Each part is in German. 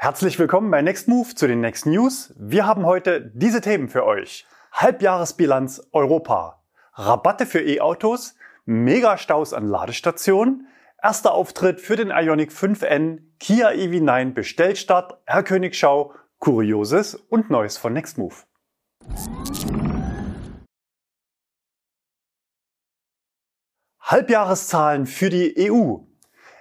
Herzlich willkommen bei Next Move zu den Next News. Wir haben heute diese Themen für euch. Halbjahresbilanz Europa, Rabatte für E-Autos, Megastaus an Ladestationen, erster Auftritt für den Ioniq 5N, Kia EV9 Bestellstart, Herr Königschau, Kurioses und Neues von Nextmove. Halbjahreszahlen für die EU.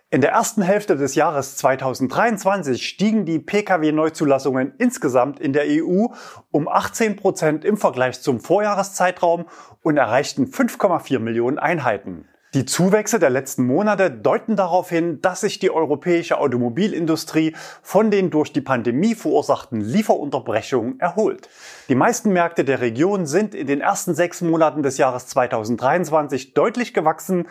In der ersten Hälfte des Jahres 2023 stiegen die Pkw-Neuzulassungen insgesamt in der EU um 18 Prozent im Vergleich zum Vorjahreszeitraum und erreichten 5,4 Millionen Einheiten. Die Zuwächse der letzten Monate deuten darauf hin, dass sich die europäische Automobilindustrie von den durch die Pandemie verursachten Lieferunterbrechungen erholt. Die meisten Märkte der Region sind in den ersten sechs Monaten des Jahres 2023 deutlich gewachsen,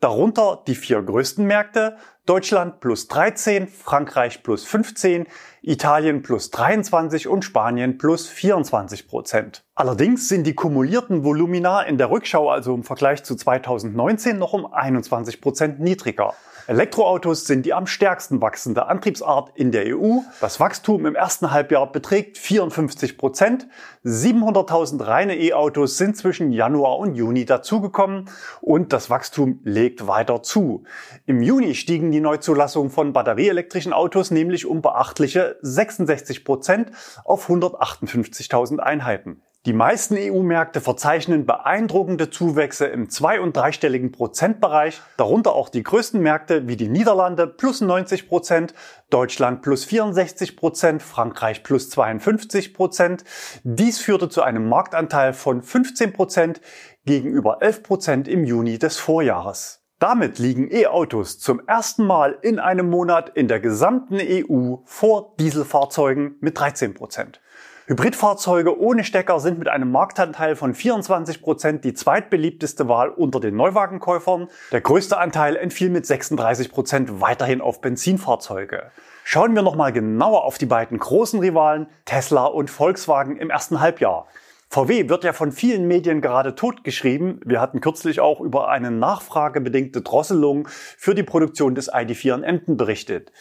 Darunter die vier größten Märkte Deutschland plus 13, Frankreich plus 15, Italien plus 23 und Spanien plus 24 Prozent. Allerdings sind die kumulierten Volumina in der Rückschau, also im Vergleich zu 2019, noch um 21 Prozent niedriger. Elektroautos sind die am stärksten wachsende Antriebsart in der EU. Das Wachstum im ersten Halbjahr beträgt 54 Prozent. 700.000 reine E-Autos sind zwischen Januar und Juni dazugekommen und das Wachstum legt weiter zu. Im Juni stiegen die Neuzulassungen von batterieelektrischen Autos nämlich um beachtliche 66 Prozent auf 158.000 Einheiten. Die meisten EU-Märkte verzeichnen beeindruckende Zuwächse im zwei- und dreistelligen Prozentbereich, darunter auch die größten Märkte wie die Niederlande plus 90 Prozent, Deutschland plus 64 Prozent, Frankreich plus 52 Prozent. Dies führte zu einem Marktanteil von 15 Prozent gegenüber 11 Prozent im Juni des Vorjahres. Damit liegen E-Autos zum ersten Mal in einem Monat in der gesamten EU vor Dieselfahrzeugen mit 13 Prozent. Hybridfahrzeuge ohne Stecker sind mit einem Marktanteil von 24 Prozent die zweitbeliebteste Wahl unter den Neuwagenkäufern. Der größte Anteil entfiel mit 36 Prozent weiterhin auf Benzinfahrzeuge. Schauen wir nochmal genauer auf die beiden großen Rivalen Tesla und Volkswagen im ersten Halbjahr. VW wird ja von vielen Medien gerade totgeschrieben. Wir hatten kürzlich auch über eine nachfragebedingte Drosselung für die Produktion des ID4 in Emden berichtet.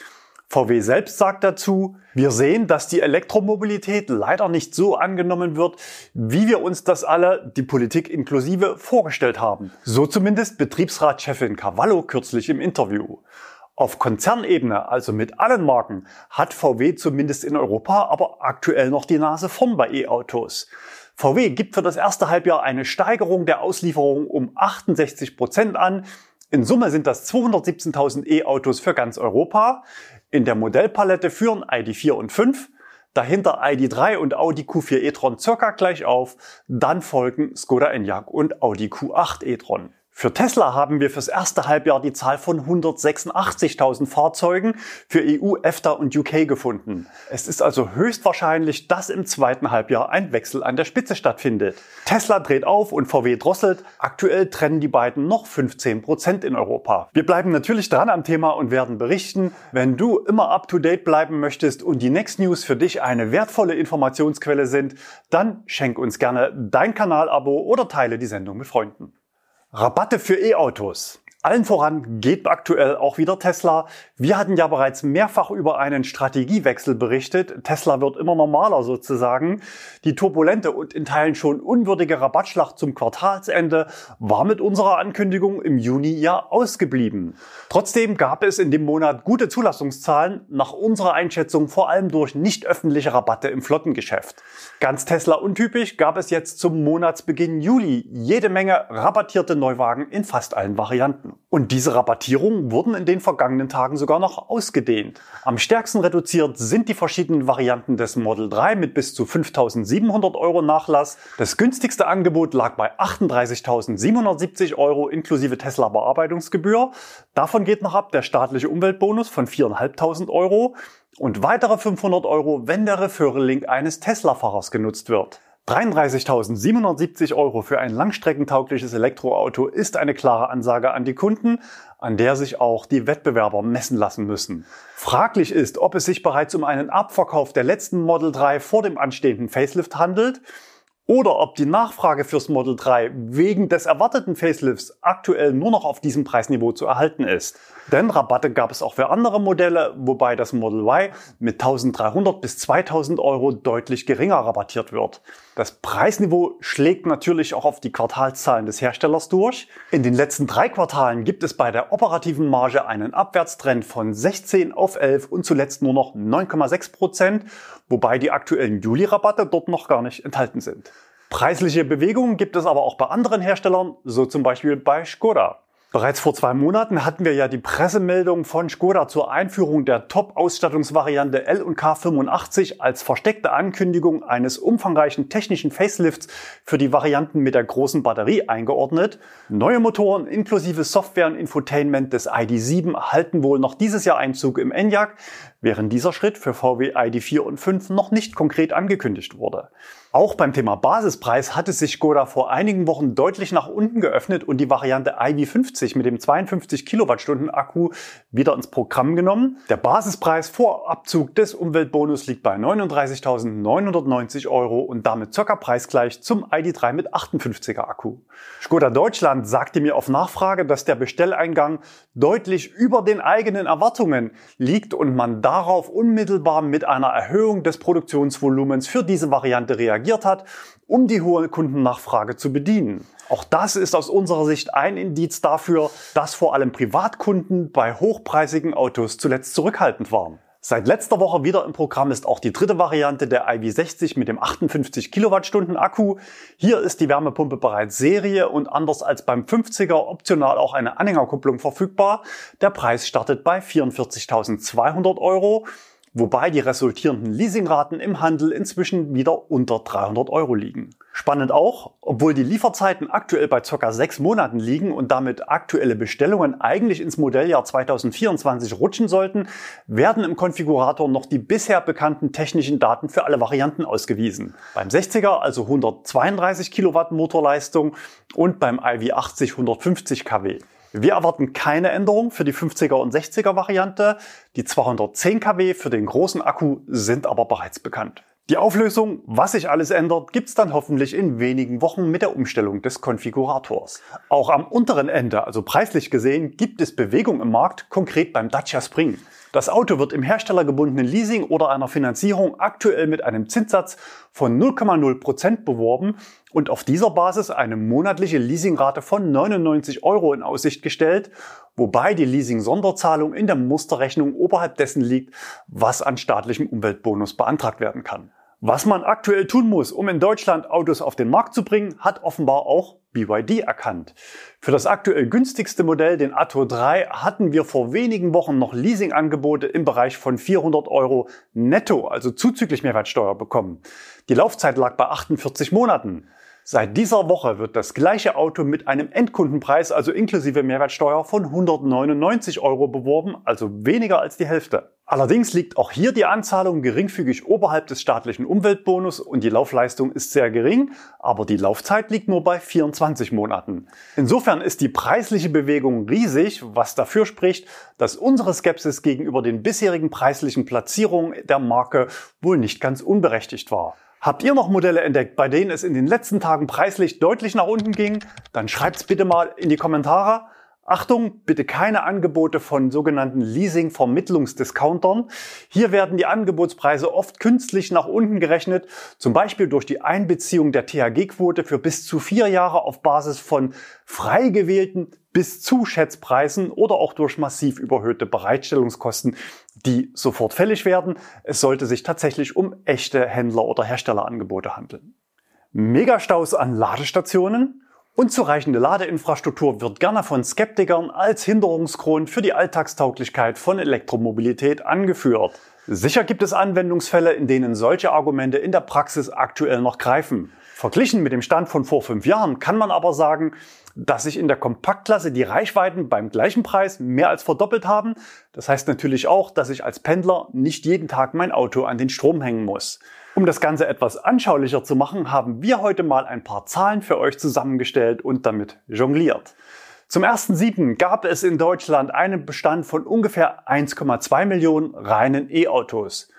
VW selbst sagt dazu, wir sehen, dass die Elektromobilität leider nicht so angenommen wird, wie wir uns das alle, die Politik inklusive, vorgestellt haben. So zumindest Betriebsratschefin Cavallo kürzlich im Interview. Auf Konzernebene, also mit allen Marken, hat VW zumindest in Europa aber aktuell noch die Nase vorn bei E-Autos. VW gibt für das erste Halbjahr eine Steigerung der Auslieferung um 68 Prozent an. In Summe sind das 217.000 E-Autos für ganz Europa. In der Modellpalette führen ID4 und 5, dahinter ID3 und Audi Q4 e-tron circa gleich auf, dann folgen Skoda Enyaq und Audi Q8 e-tron. Für Tesla haben wir fürs erste Halbjahr die Zahl von 186.000 Fahrzeugen für EU, EFTA und UK gefunden. Es ist also höchstwahrscheinlich, dass im zweiten Halbjahr ein Wechsel an der Spitze stattfindet. Tesla dreht auf und VW drosselt. Aktuell trennen die beiden noch 15 Prozent in Europa. Wir bleiben natürlich dran am Thema und werden berichten. Wenn du immer up to date bleiben möchtest und die Next News für dich eine wertvolle Informationsquelle sind, dann schenk uns gerne dein Kanalabo oder teile die Sendung mit Freunden. Rabatte für E-Autos. Allen voran geht aktuell auch wieder Tesla. Wir hatten ja bereits mehrfach über einen Strategiewechsel berichtet. Tesla wird immer normaler sozusagen. Die turbulente und in Teilen schon unwürdige Rabattschlacht zum Quartalsende war mit unserer Ankündigung im Juni ja ausgeblieben. Trotzdem gab es in dem Monat gute Zulassungszahlen, nach unserer Einschätzung vor allem durch nicht öffentliche Rabatte im Flottengeschäft. Ganz Tesla untypisch gab es jetzt zum Monatsbeginn Juli jede Menge rabattierte Neuwagen in fast allen Varianten. Und diese Rabattierungen wurden in den vergangenen Tagen sogar noch ausgedehnt. Am stärksten reduziert sind die verschiedenen Varianten des Model 3 mit bis zu 5.700 Euro Nachlass. Das günstigste Angebot lag bei 38.770 Euro inklusive Tesla Bearbeitungsgebühr. Davon geht noch ab der staatliche Umweltbonus von 4.500 Euro und weitere 500 Euro, wenn der Referral-Link eines Tesla-Fahrers genutzt wird. 33.770 Euro für ein langstreckentaugliches Elektroauto ist eine klare Ansage an die Kunden, an der sich auch die Wettbewerber messen lassen müssen. Fraglich ist, ob es sich bereits um einen Abverkauf der letzten Model 3 vor dem anstehenden Facelift handelt oder ob die Nachfrage fürs Model 3 wegen des erwarteten Facelifts aktuell nur noch auf diesem Preisniveau zu erhalten ist. Denn Rabatte gab es auch für andere Modelle, wobei das Model Y mit 1300 bis 2000 Euro deutlich geringer rabattiert wird. Das Preisniveau schlägt natürlich auch auf die Quartalszahlen des Herstellers durch. In den letzten drei Quartalen gibt es bei der operativen Marge einen Abwärtstrend von 16 auf 11 und zuletzt nur noch 9,6 Prozent, wobei die aktuellen Juli-Rabatte dort noch gar nicht enthalten sind. Preisliche Bewegungen gibt es aber auch bei anderen Herstellern, so zum Beispiel bei Skoda. Bereits vor zwei Monaten hatten wir ja die Pressemeldung von Skoda zur Einführung der Top-Ausstattungsvariante L und K85 als versteckte Ankündigung eines umfangreichen technischen Facelifts für die Varianten mit der großen Batterie eingeordnet. Neue Motoren inklusive Software und Infotainment des ID7 halten wohl noch dieses Jahr Einzug im Enyaq, während dieser Schritt für VW ID4 und 5 noch nicht konkret angekündigt wurde. Auch beim Thema Basispreis hatte sich Skoda vor einigen Wochen deutlich nach unten geöffnet und die Variante iV50 mit dem 52 Kilowattstunden Akku wieder ins Programm genommen. Der Basispreis vor Abzug des Umweltbonus liegt bei 39.990 Euro und damit circa preisgleich zum ID3 mit 58er Akku. Skoda Deutschland sagte mir auf Nachfrage, dass der Bestelleingang deutlich über den eigenen Erwartungen liegt und man darauf unmittelbar mit einer Erhöhung des Produktionsvolumens für diese Variante reagiert hat, um die hohe Kundennachfrage zu bedienen. Auch das ist aus unserer Sicht ein Indiz dafür, dass vor allem Privatkunden bei hochpreisigen Autos zuletzt zurückhaltend waren. Seit letzter Woche wieder im Programm ist auch die dritte Variante der iV60 mit dem 58 Kilowattstunden Akku. Hier ist die Wärmepumpe bereits Serie und anders als beim 50er optional auch eine Anhängerkupplung verfügbar. Der Preis startet bei 44.200 Euro wobei die resultierenden Leasingraten im Handel inzwischen wieder unter 300 Euro liegen. Spannend auch, obwohl die Lieferzeiten aktuell bei ca. sechs Monaten liegen und damit aktuelle Bestellungen eigentlich ins Modelljahr 2024 rutschen sollten, werden im Konfigurator noch die bisher bekannten technischen Daten für alle Varianten ausgewiesen. Beim 60er also 132 Kilowatt Motorleistung und beim iV80 150 kW. Wir erwarten keine Änderung für die 50er und 60er Variante. Die 210 kW für den großen Akku sind aber bereits bekannt. Die Auflösung, was sich alles ändert, gibt's dann hoffentlich in wenigen Wochen mit der Umstellung des Konfigurators. Auch am unteren Ende, also preislich gesehen, gibt es Bewegung im Markt, konkret beim Dacia Spring. Das Auto wird im herstellergebundenen Leasing oder einer Finanzierung aktuell mit einem Zinssatz von 0,0% beworben und auf dieser Basis eine monatliche Leasingrate von 99 Euro in Aussicht gestellt, wobei die Leasing-Sonderzahlung in der Musterrechnung oberhalb dessen liegt, was an staatlichem Umweltbonus beantragt werden kann. Was man aktuell tun muss, um in Deutschland Autos auf den Markt zu bringen, hat offenbar auch BYD erkannt. Für das aktuell günstigste Modell, den Atto 3, hatten wir vor wenigen Wochen noch Leasingangebote im Bereich von 400 Euro netto, also zuzüglich Mehrwertsteuer bekommen. Die Laufzeit lag bei 48 Monaten. Seit dieser Woche wird das gleiche Auto mit einem Endkundenpreis, also inklusive Mehrwertsteuer, von 199 Euro beworben, also weniger als die Hälfte. Allerdings liegt auch hier die Anzahlung geringfügig oberhalb des staatlichen Umweltbonus und die Laufleistung ist sehr gering, aber die Laufzeit liegt nur bei 24 Monaten. Insofern ist die preisliche Bewegung riesig, was dafür spricht, dass unsere Skepsis gegenüber den bisherigen preislichen Platzierungen der Marke wohl nicht ganz unberechtigt war. Habt ihr noch Modelle entdeckt, bei denen es in den letzten Tagen preislich deutlich nach unten ging? Dann schreibt's bitte mal in die Kommentare. Achtung, bitte keine Angebote von sogenannten Leasing-Vermittlungsdiscountern. Hier werden die Angebotspreise oft künstlich nach unten gerechnet, zum Beispiel durch die Einbeziehung der THG-Quote für bis zu vier Jahre auf Basis von frei gewählten bis zu Schätzpreisen oder auch durch massiv überhöhte Bereitstellungskosten, die sofort fällig werden. Es sollte sich tatsächlich um echte Händler- oder Herstellerangebote handeln. Megastaus an Ladestationen Unzureichende Ladeinfrastruktur wird gerne von Skeptikern als Hinderungsgrund für die Alltagstauglichkeit von Elektromobilität angeführt. Sicher gibt es Anwendungsfälle, in denen solche Argumente in der Praxis aktuell noch greifen. Verglichen mit dem Stand von vor fünf Jahren kann man aber sagen, dass sich in der Kompaktklasse die Reichweiten beim gleichen Preis mehr als verdoppelt haben. Das heißt natürlich auch, dass ich als Pendler nicht jeden Tag mein Auto an den Strom hängen muss. Um das Ganze etwas anschaulicher zu machen, haben wir heute mal ein paar Zahlen für euch zusammengestellt und damit jongliert. Zum 1.7. gab es in Deutschland einen Bestand von ungefähr 1,2 Millionen reinen E-Autos.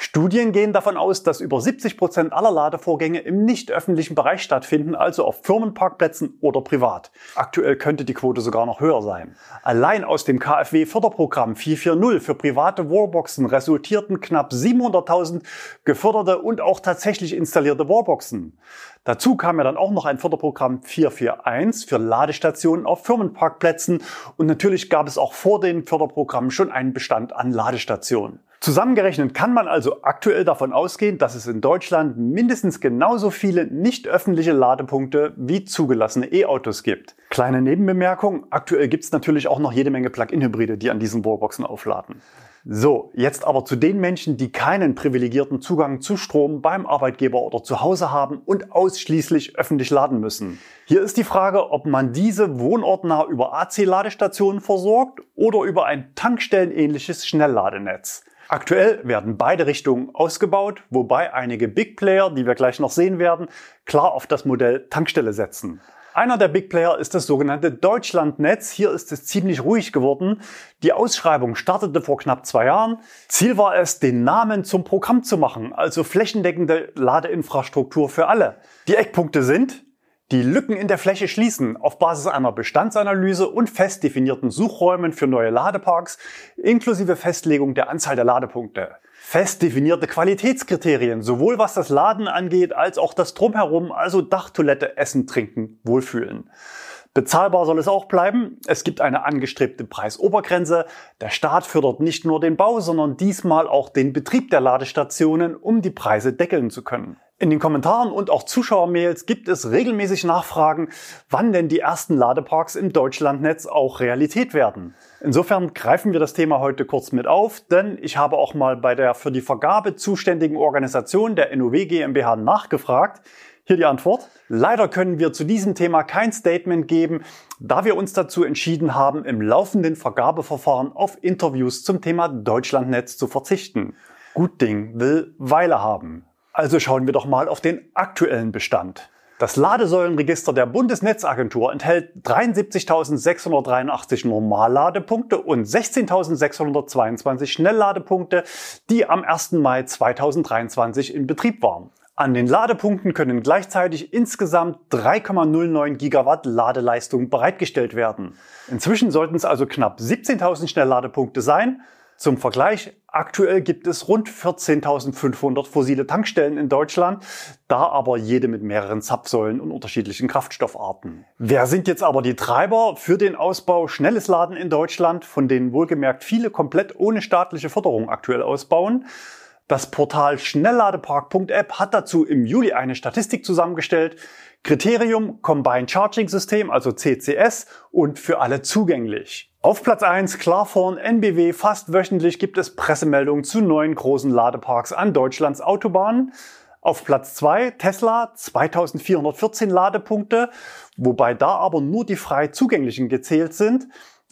Studien gehen davon aus, dass über 70 Prozent aller Ladevorgänge im nicht öffentlichen Bereich stattfinden, also auf Firmenparkplätzen oder privat. Aktuell könnte die Quote sogar noch höher sein. Allein aus dem KfW-Förderprogramm 440 für private Wallboxen resultierten knapp 700.000 geförderte und auch tatsächlich installierte Wallboxen. Dazu kam ja dann auch noch ein Förderprogramm 441 für Ladestationen auf Firmenparkplätzen und natürlich gab es auch vor den Förderprogrammen schon einen Bestand an Ladestationen. Zusammengerechnet kann man also aktuell davon ausgehen, dass es in Deutschland mindestens genauso viele nicht öffentliche Ladepunkte wie zugelassene E-Autos gibt. Kleine Nebenbemerkung, aktuell gibt es natürlich auch noch jede Menge Plug-in-Hybride, die an diesen Wallboxen aufladen. So, jetzt aber zu den Menschen, die keinen privilegierten Zugang zu Strom beim Arbeitgeber oder zu Hause haben und ausschließlich öffentlich laden müssen. Hier ist die Frage, ob man diese wohnortnah über AC-Ladestationen versorgt oder über ein tankstellenähnliches Schnellladenetz. Aktuell werden beide Richtungen ausgebaut, wobei einige Big Player, die wir gleich noch sehen werden, klar auf das Modell Tankstelle setzen. Einer der Big Player ist das sogenannte Deutschlandnetz. Hier ist es ziemlich ruhig geworden. Die Ausschreibung startete vor knapp zwei Jahren. Ziel war es, den Namen zum Programm zu machen, also flächendeckende Ladeinfrastruktur für alle. Die Eckpunkte sind die Lücken in der Fläche schließen auf Basis einer Bestandsanalyse und fest definierten Suchräumen für neue Ladeparks inklusive Festlegung der Anzahl der Ladepunkte. Fest definierte Qualitätskriterien, sowohl was das Laden angeht, als auch das Drumherum, also Dachtoilette, Essen, Trinken, Wohlfühlen. Bezahlbar soll es auch bleiben. Es gibt eine angestrebte Preisobergrenze. Der Staat fördert nicht nur den Bau, sondern diesmal auch den Betrieb der Ladestationen, um die Preise deckeln zu können. In den Kommentaren und auch Zuschauermails gibt es regelmäßig Nachfragen, wann denn die ersten Ladeparks im Deutschlandnetz auch Realität werden. Insofern greifen wir das Thema heute kurz mit auf, denn ich habe auch mal bei der für die Vergabe zuständigen Organisation der NOW GmbH nachgefragt. Hier die Antwort. Leider können wir zu diesem Thema kein Statement geben, da wir uns dazu entschieden haben, im laufenden Vergabeverfahren auf Interviews zum Thema Deutschlandnetz zu verzichten. Gut Ding will Weile haben. Also schauen wir doch mal auf den aktuellen Bestand. Das Ladesäulenregister der Bundesnetzagentur enthält 73.683 Normalladepunkte und 16.622 Schnellladepunkte, die am 1. Mai 2023 in Betrieb waren. An den Ladepunkten können gleichzeitig insgesamt 3,09 Gigawatt Ladeleistung bereitgestellt werden. Inzwischen sollten es also knapp 17.000 Schnellladepunkte sein zum Vergleich, aktuell gibt es rund 14.500 fossile Tankstellen in Deutschland, da aber jede mit mehreren Zapfsäulen und unterschiedlichen Kraftstoffarten. Wer sind jetzt aber die Treiber für den Ausbau schnelles Laden in Deutschland, von denen wohlgemerkt viele komplett ohne staatliche Förderung aktuell ausbauen? Das Portal Schnellladepark.app hat dazu im Juli eine Statistik zusammengestellt. Kriterium Combined Charging System, also CCS und für alle zugänglich. Auf Platz 1 klar vorn NBW. Fast wöchentlich gibt es Pressemeldungen zu neuen großen Ladeparks an Deutschlands Autobahnen. Auf Platz 2 Tesla 2414 Ladepunkte, wobei da aber nur die frei zugänglichen gezählt sind.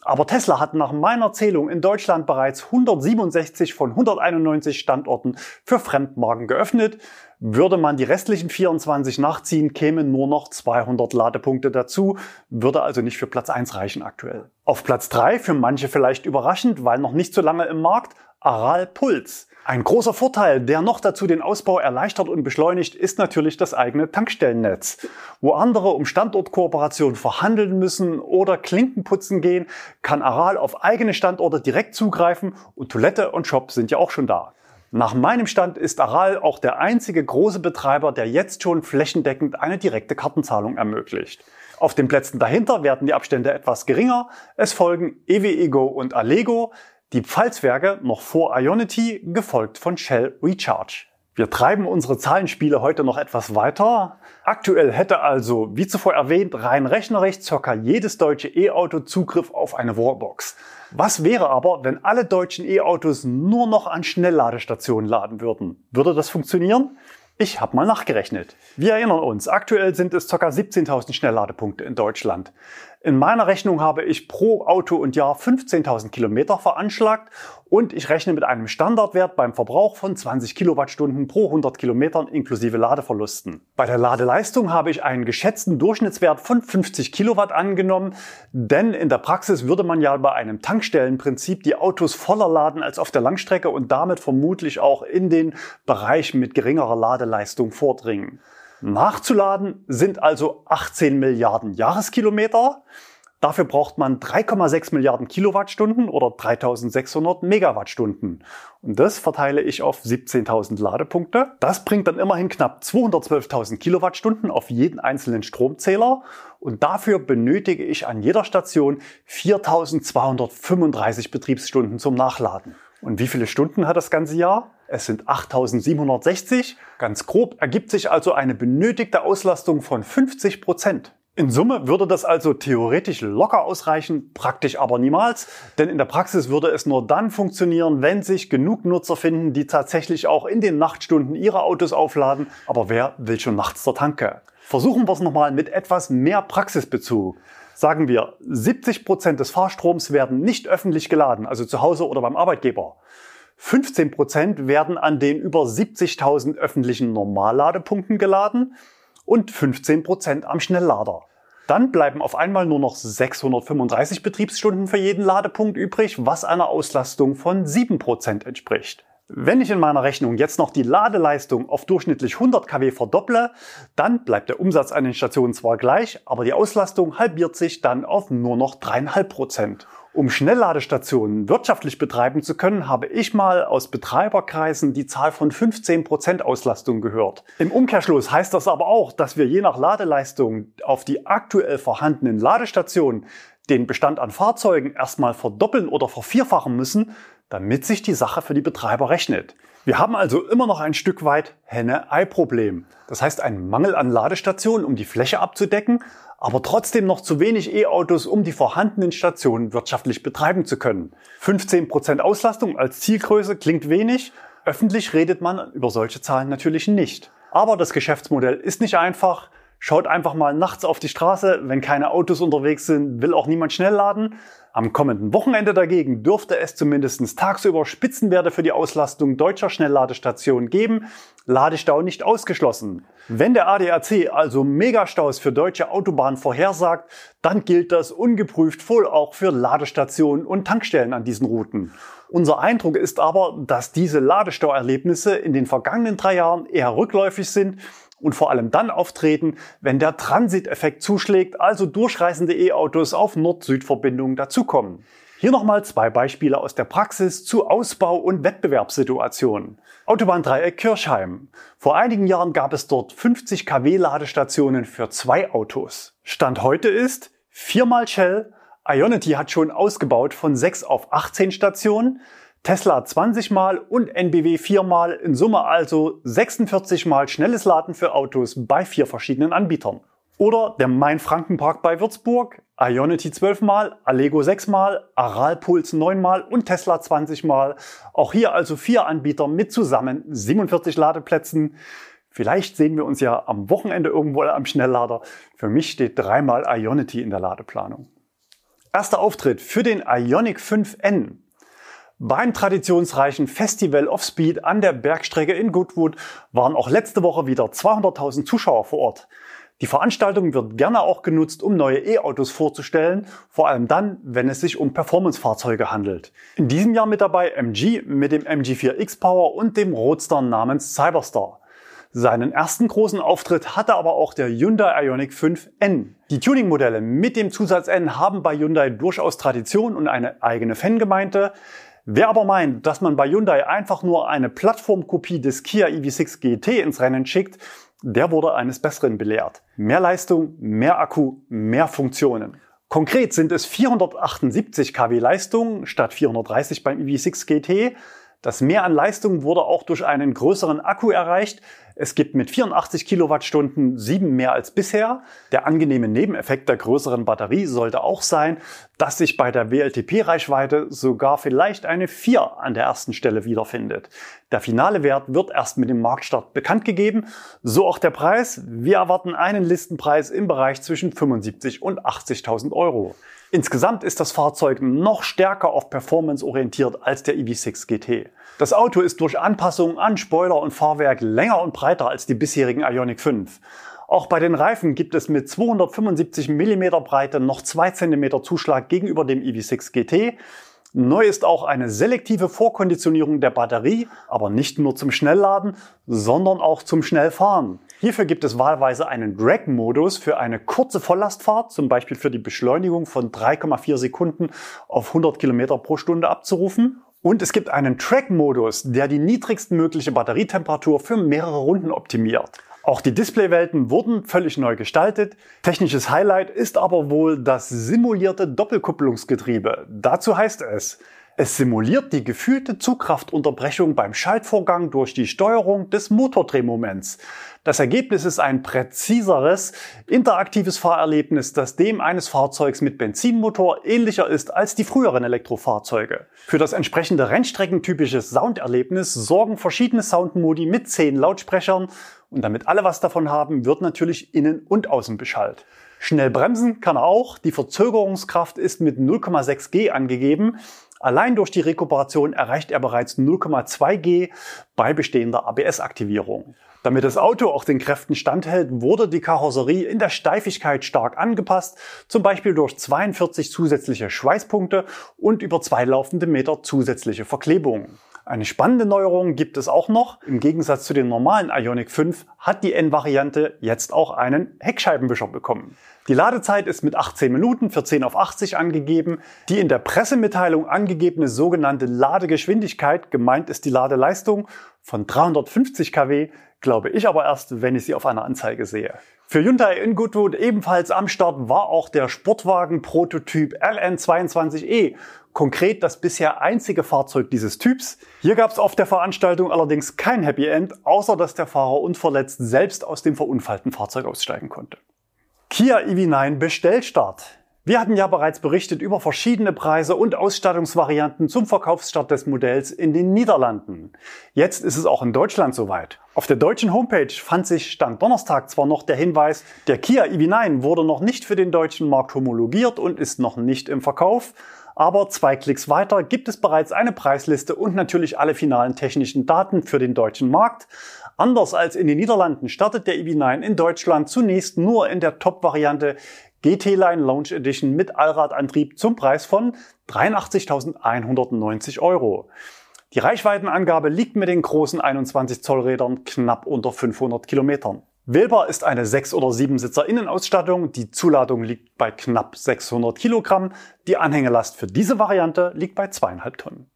Aber Tesla hat nach meiner Zählung in Deutschland bereits 167 von 191 Standorten für Fremdmarken geöffnet. Würde man die restlichen 24 nachziehen, kämen nur noch 200 Ladepunkte dazu, würde also nicht für Platz 1 reichen aktuell. Auf Platz 3, für manche vielleicht überraschend, weil noch nicht so lange im Markt, Aral Puls. Ein großer Vorteil, der noch dazu den Ausbau erleichtert und beschleunigt, ist natürlich das eigene Tankstellennetz. Wo andere um Standortkooperation verhandeln müssen oder Klinken putzen gehen, kann Aral auf eigene Standorte direkt zugreifen und Toilette und Shop sind ja auch schon da. Nach meinem Stand ist Aral auch der einzige große Betreiber, der jetzt schon flächendeckend eine direkte Kartenzahlung ermöglicht. Auf den Plätzen dahinter werden die Abstände etwas geringer. Es folgen EWEGO und Allego, die Pfalzwerke noch vor Ionity, gefolgt von Shell Recharge. Wir treiben unsere Zahlenspiele heute noch etwas weiter. Aktuell hätte also, wie zuvor erwähnt, rein rechnerisch circa jedes deutsche E-Auto Zugriff auf eine Wallbox. Was wäre aber, wenn alle deutschen E-Autos nur noch an Schnellladestationen laden würden? Würde das funktionieren? Ich habe mal nachgerechnet. Wir erinnern uns, aktuell sind es ca. 17.000 Schnellladepunkte in Deutschland. In meiner Rechnung habe ich pro Auto und Jahr 15.000 Kilometer veranschlagt und ich rechne mit einem Standardwert beim Verbrauch von 20 Kilowattstunden pro 100 Kilometern inklusive Ladeverlusten. Bei der Ladeleistung habe ich einen geschätzten Durchschnittswert von 50 Kilowatt angenommen, denn in der Praxis würde man ja bei einem Tankstellenprinzip die Autos voller laden als auf der Langstrecke und damit vermutlich auch in den Bereich mit geringerer Ladeleistung vordringen. Nachzuladen sind also 18 Milliarden Jahreskilometer. Dafür braucht man 3,6 Milliarden Kilowattstunden oder 3600 Megawattstunden. Und das verteile ich auf 17.000 Ladepunkte. Das bringt dann immerhin knapp 212.000 Kilowattstunden auf jeden einzelnen Stromzähler. Und dafür benötige ich an jeder Station 4.235 Betriebsstunden zum Nachladen. Und wie viele Stunden hat das ganze Jahr? Es sind 8760. Ganz grob ergibt sich also eine benötigte Auslastung von 50 Prozent. In Summe würde das also theoretisch locker ausreichen, praktisch aber niemals, denn in der Praxis würde es nur dann funktionieren, wenn sich genug Nutzer finden, die tatsächlich auch in den Nachtstunden ihre Autos aufladen. Aber wer will schon nachts zur Tanke? Versuchen wir es nochmal mit etwas mehr Praxisbezug. Sagen wir, 70 Prozent des Fahrstroms werden nicht öffentlich geladen, also zu Hause oder beim Arbeitgeber. 15 Prozent werden an den über 70.000 öffentlichen Normalladepunkten geladen und 15 Prozent am Schnelllader. Dann bleiben auf einmal nur noch 635 Betriebsstunden für jeden Ladepunkt übrig, was einer Auslastung von 7 Prozent entspricht. Wenn ich in meiner Rechnung jetzt noch die Ladeleistung auf durchschnittlich 100 kW verdopple, dann bleibt der Umsatz an den Stationen zwar gleich, aber die Auslastung halbiert sich dann auf nur noch 3,5 Prozent. Um Schnellladestationen wirtschaftlich betreiben zu können, habe ich mal aus Betreiberkreisen die Zahl von 15% Auslastung gehört. Im Umkehrschluss heißt das aber auch, dass wir je nach Ladeleistung auf die aktuell vorhandenen Ladestationen den Bestand an Fahrzeugen erstmal verdoppeln oder vervierfachen müssen, damit sich die Sache für die Betreiber rechnet. Wir haben also immer noch ein Stück weit Henne-Ei-Problem. Das heißt einen Mangel an Ladestationen, um die Fläche abzudecken, aber trotzdem noch zu wenig E-Autos, um die vorhandenen Stationen wirtschaftlich betreiben zu können. 15% Auslastung als Zielgröße klingt wenig. Öffentlich redet man über solche Zahlen natürlich nicht. Aber das Geschäftsmodell ist nicht einfach. Schaut einfach mal nachts auf die Straße. Wenn keine Autos unterwegs sind, will auch niemand schnell laden. Am kommenden Wochenende dagegen dürfte es zumindest tagsüber Spitzenwerte für die Auslastung deutscher Schnellladestationen geben. Ladestau nicht ausgeschlossen. Wenn der ADAC also Megastaus für deutsche Autobahnen vorhersagt, dann gilt das ungeprüft wohl auch für Ladestationen und Tankstellen an diesen Routen. Unser Eindruck ist aber, dass diese Ladestauerlebnisse in den vergangenen drei Jahren eher rückläufig sind und vor allem dann auftreten, wenn der Transiteffekt zuschlägt, also durchreisende E-Autos auf Nord-Süd-Verbindungen dazukommen. Hier nochmal zwei Beispiele aus der Praxis zu Ausbau- und Wettbewerbssituationen. Autobahndreieck Kirchheim. Vor einigen Jahren gab es dort 50 kW Ladestationen für zwei Autos. Stand heute ist viermal Shell, Ionity hat schon ausgebaut von 6 auf 18 Stationen, Tesla 20 Mal und NBW 4 Mal, in Summe also 46 Mal schnelles Laden für Autos bei vier verschiedenen Anbietern. Oder der Main-Frankenpark bei Würzburg, Ionity 12 Mal, Allego 6 Mal, Aralpuls 9 Mal und Tesla 20 Mal. Auch hier also vier Anbieter mit zusammen 47 Ladeplätzen. Vielleicht sehen wir uns ja am Wochenende irgendwo am Schnelllader. Für mich steht dreimal Ionity in der Ladeplanung. Erster Auftritt für den Ionic 5N. Beim traditionsreichen Festival of Speed an der Bergstrecke in Goodwood waren auch letzte Woche wieder 200.000 Zuschauer vor Ort. Die Veranstaltung wird gerne auch genutzt, um neue E-Autos vorzustellen, vor allem dann, wenn es sich um Performance-Fahrzeuge handelt. In diesem Jahr mit dabei MG mit dem MG4 X-Power und dem Roadster namens Cyberstar. Seinen ersten großen Auftritt hatte aber auch der Hyundai Ioniq 5N. Die Tuning-Modelle mit dem Zusatz N haben bei Hyundai durchaus Tradition und eine eigene Fangemeinde. Wer aber meint, dass man bei Hyundai einfach nur eine Plattformkopie des Kia EV6 GT ins Rennen schickt, der wurde eines Besseren belehrt. Mehr Leistung, mehr Akku, mehr Funktionen. Konkret sind es 478 kW Leistung statt 430 beim EV6 GT. Das Mehr an Leistung wurde auch durch einen größeren Akku erreicht. Es gibt mit 84 Kilowattstunden sieben mehr als bisher. Der angenehme Nebeneffekt der größeren Batterie sollte auch sein, dass sich bei der WLTP-Reichweite sogar vielleicht eine 4 an der ersten Stelle wiederfindet. Der finale Wert wird erst mit dem Marktstart bekannt gegeben, so auch der Preis. Wir erwarten einen Listenpreis im Bereich zwischen 75 und 80.000 Euro. Insgesamt ist das Fahrzeug noch stärker auf Performance orientiert als der EV6 GT. Das Auto ist durch Anpassungen an Spoiler und Fahrwerk länger und breiter als die bisherigen Ioniq 5. Auch bei den Reifen gibt es mit 275 mm Breite noch 2 cm Zuschlag gegenüber dem EV6 GT. Neu ist auch eine selektive Vorkonditionierung der Batterie, aber nicht nur zum Schnellladen, sondern auch zum Schnellfahren. Hierfür gibt es wahlweise einen Drag-Modus für eine kurze Volllastfahrt, zum Beispiel für die Beschleunigung von 3,4 Sekunden auf 100 Kilometer pro Stunde abzurufen. Und es gibt einen Track-Modus, der die niedrigstmögliche Batterietemperatur für mehrere Runden optimiert. Auch die Displaywelten wurden völlig neu gestaltet. Technisches Highlight ist aber wohl das simulierte Doppelkupplungsgetriebe. Dazu heißt es, es simuliert die gefühlte Zugkraftunterbrechung beim Schaltvorgang durch die Steuerung des Motordrehmoments. Das Ergebnis ist ein präziseres, interaktives Fahrerlebnis, das dem eines Fahrzeugs mit Benzinmotor ähnlicher ist als die früheren Elektrofahrzeuge. Für das entsprechende Rennstreckentypische Sounderlebnis sorgen verschiedene Soundmodi mit zehn Lautsprechern und damit alle was davon haben, wird natürlich innen und außen beschallt. Schnell bremsen kann er auch. Die Verzögerungskraft ist mit 0,6 G angegeben. Allein durch die Rekuperation erreicht er bereits 0,2 G bei bestehender ABS-Aktivierung. Damit das Auto auch den Kräften standhält, wurde die Karosserie in der Steifigkeit stark angepasst, zum Beispiel durch 42 zusätzliche Schweißpunkte und über zwei laufende Meter zusätzliche Verklebungen. Eine spannende Neuerung gibt es auch noch. Im Gegensatz zu den normalen Ioniq 5 hat die N-Variante jetzt auch einen Heckscheibenwischer bekommen. Die Ladezeit ist mit 18 Minuten für 10 auf 80 angegeben. Die in der Pressemitteilung angegebene sogenannte Ladegeschwindigkeit, gemeint ist die Ladeleistung von 350 kW, glaube ich aber erst, wenn ich sie auf einer Anzeige sehe. Für Hyundai in Goodwood ebenfalls am Start war auch der Sportwagen-Prototyp RN22e konkret das bisher einzige Fahrzeug dieses Typs. Hier gab es auf der Veranstaltung allerdings kein Happy End, außer dass der Fahrer unverletzt selbst aus dem verunfallten Fahrzeug aussteigen konnte. Kia EV9 Bestellstart. Wir hatten ja bereits berichtet über verschiedene Preise und Ausstattungsvarianten zum Verkaufsstart des Modells in den Niederlanden. Jetzt ist es auch in Deutschland soweit. Auf der deutschen Homepage fand sich Stand Donnerstag zwar noch der Hinweis, der Kia EV9 wurde noch nicht für den deutschen Markt homologiert und ist noch nicht im Verkauf, aber zwei Klicks weiter gibt es bereits eine Preisliste und natürlich alle finalen technischen Daten für den deutschen Markt. Anders als in den Niederlanden startet der EV9 in Deutschland zunächst nur in der Top-Variante GT-Line Launch Edition mit Allradantrieb zum Preis von 83.190 Euro. Die Reichweitenangabe liegt mit den großen 21 Zoll Rädern knapp unter 500 Kilometern. Wählbar ist eine 6 oder 7 Sitzer Innenausstattung. Die Zuladung liegt bei knapp 600 Kilogramm. Die Anhängelast für diese Variante liegt bei zweieinhalb Tonnen.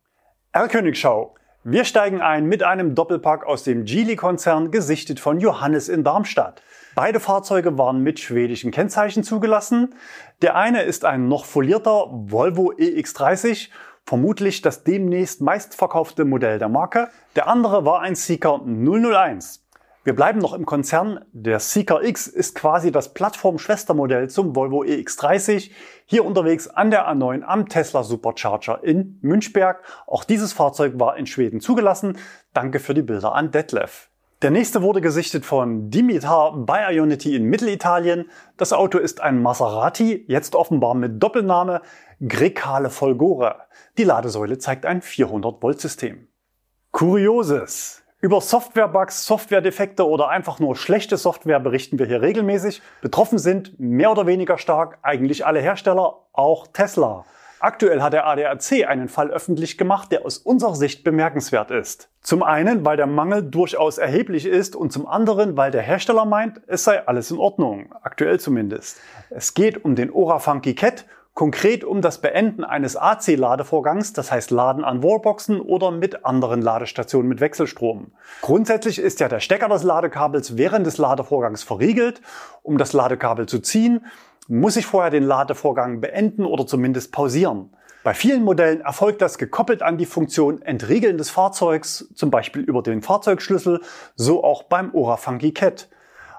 R-Königschau. Wir steigen ein mit einem Doppelpack aus dem Geely-Konzern, gesichtet von Johannes in Darmstadt. Beide Fahrzeuge waren mit schwedischen Kennzeichen zugelassen. Der eine ist ein noch folierter Volvo EX30, vermutlich das demnächst meistverkaufte Modell der Marke. Der andere war ein Seeker 001. Wir bleiben noch im Konzern. Der Seeker X ist quasi das Plattform-Schwestermodell zum Volvo EX30. Hier unterwegs an der A9 am Tesla Supercharger in Münchberg. Auch dieses Fahrzeug war in Schweden zugelassen. Danke für die Bilder an Detlef. Der nächste wurde gesichtet von Dimitar bei Ionity in Mittelitalien. Das Auto ist ein Maserati, jetzt offenbar mit Doppelname Grecale Folgore. Die Ladesäule zeigt ein 400-Volt-System. Kurioses. Über Softwarebugs, Softwaredefekte oder einfach nur schlechte Software berichten wir hier regelmäßig. Betroffen sind mehr oder weniger stark eigentlich alle Hersteller, auch Tesla. Aktuell hat der ADAC einen Fall öffentlich gemacht, der aus unserer Sicht bemerkenswert ist. Zum einen, weil der Mangel durchaus erheblich ist und zum anderen, weil der Hersteller meint, es sei alles in Ordnung, aktuell zumindest. Es geht um den Ora Funky Cat Konkret um das Beenden eines AC-Ladevorgangs, das heißt Laden an Wallboxen oder mit anderen Ladestationen mit Wechselstrom. Grundsätzlich ist ja der Stecker des Ladekabels während des Ladevorgangs verriegelt. Um das Ladekabel zu ziehen, muss ich vorher den Ladevorgang beenden oder zumindest pausieren. Bei vielen Modellen erfolgt das gekoppelt an die Funktion Entriegeln des Fahrzeugs, zum Beispiel über den Fahrzeugschlüssel, so auch beim Ora Funky Cat.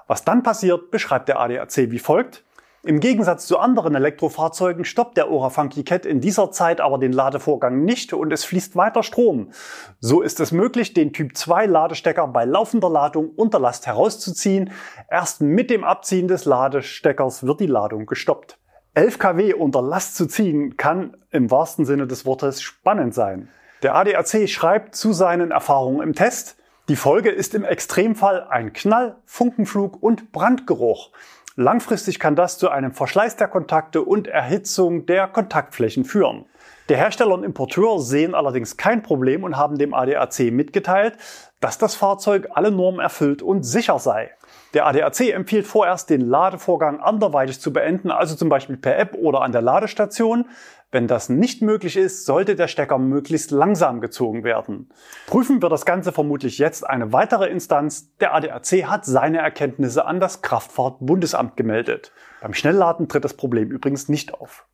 Was dann passiert, beschreibt der ADAC wie folgt. Im Gegensatz zu anderen Elektrofahrzeugen stoppt der Ora Funky Cat in dieser Zeit aber den Ladevorgang nicht und es fließt weiter Strom. So ist es möglich, den Typ 2 Ladestecker bei laufender Ladung unter Last herauszuziehen. Erst mit dem Abziehen des Ladesteckers wird die Ladung gestoppt. 11 kW unter Last zu ziehen kann im wahrsten Sinne des Wortes spannend sein. Der ADAC schreibt zu seinen Erfahrungen im Test, die Folge ist im Extremfall ein Knall, Funkenflug und Brandgeruch. Langfristig kann das zu einem Verschleiß der Kontakte und Erhitzung der Kontaktflächen führen. Der Hersteller und Importeur sehen allerdings kein Problem und haben dem ADAC mitgeteilt, dass das Fahrzeug alle Normen erfüllt und sicher sei. Der ADAC empfiehlt vorerst, den Ladevorgang anderweitig zu beenden, also zum Beispiel per App oder an der Ladestation. Wenn das nicht möglich ist, sollte der Stecker möglichst langsam gezogen werden. Prüfen wird das Ganze vermutlich jetzt eine weitere Instanz. Der ADAC hat seine Erkenntnisse an das Kraftfahrtbundesamt gemeldet. Beim Schnellladen tritt das Problem übrigens nicht auf.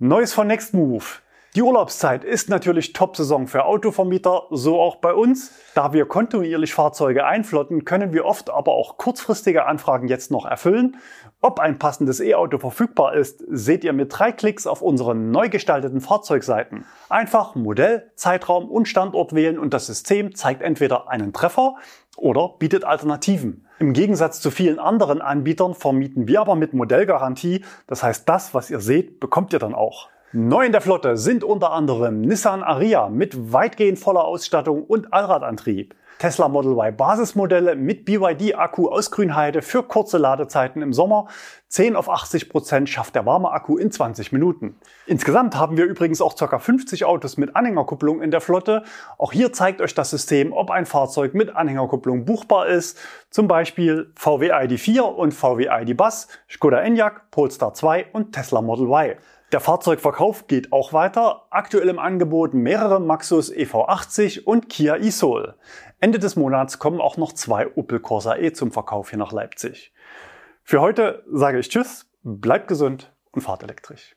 Neues von Nextmove. Die Urlaubszeit ist natürlich Top-Saison für Autovermieter, so auch bei uns. Da wir kontinuierlich Fahrzeuge einflotten, können wir oft aber auch kurzfristige Anfragen jetzt noch erfüllen. Ob ein passendes E-Auto verfügbar ist, seht ihr mit drei Klicks auf unseren neu gestalteten Fahrzeugseiten. Einfach Modell, Zeitraum und Standort wählen und das System zeigt entweder einen Treffer oder bietet Alternativen. Im Gegensatz zu vielen anderen Anbietern vermieten wir aber mit Modellgarantie. Das heißt, das, was ihr seht, bekommt ihr dann auch. Neu in der Flotte sind unter anderem Nissan Ariya mit weitgehend voller Ausstattung und Allradantrieb. Tesla Model Y Basismodelle mit BYD-Akku aus Grünheide für kurze Ladezeiten im Sommer. 10 auf 80 Prozent schafft der warme Akku in 20 Minuten. Insgesamt haben wir übrigens auch ca. 50 Autos mit Anhängerkupplung in der Flotte. Auch hier zeigt euch das System, ob ein Fahrzeug mit Anhängerkupplung buchbar ist. Zum Beispiel VW ID4 und VW ID Bus, Skoda Enyaq, Polestar 2 und Tesla Model Y. Der Fahrzeugverkauf geht auch weiter. Aktuell im Angebot mehrere Maxus EV80 und Kia e-Soul. Ende des Monats kommen auch noch zwei Opel Corsa E zum Verkauf hier nach Leipzig. Für heute sage ich Tschüss, bleibt gesund und fahrt elektrisch.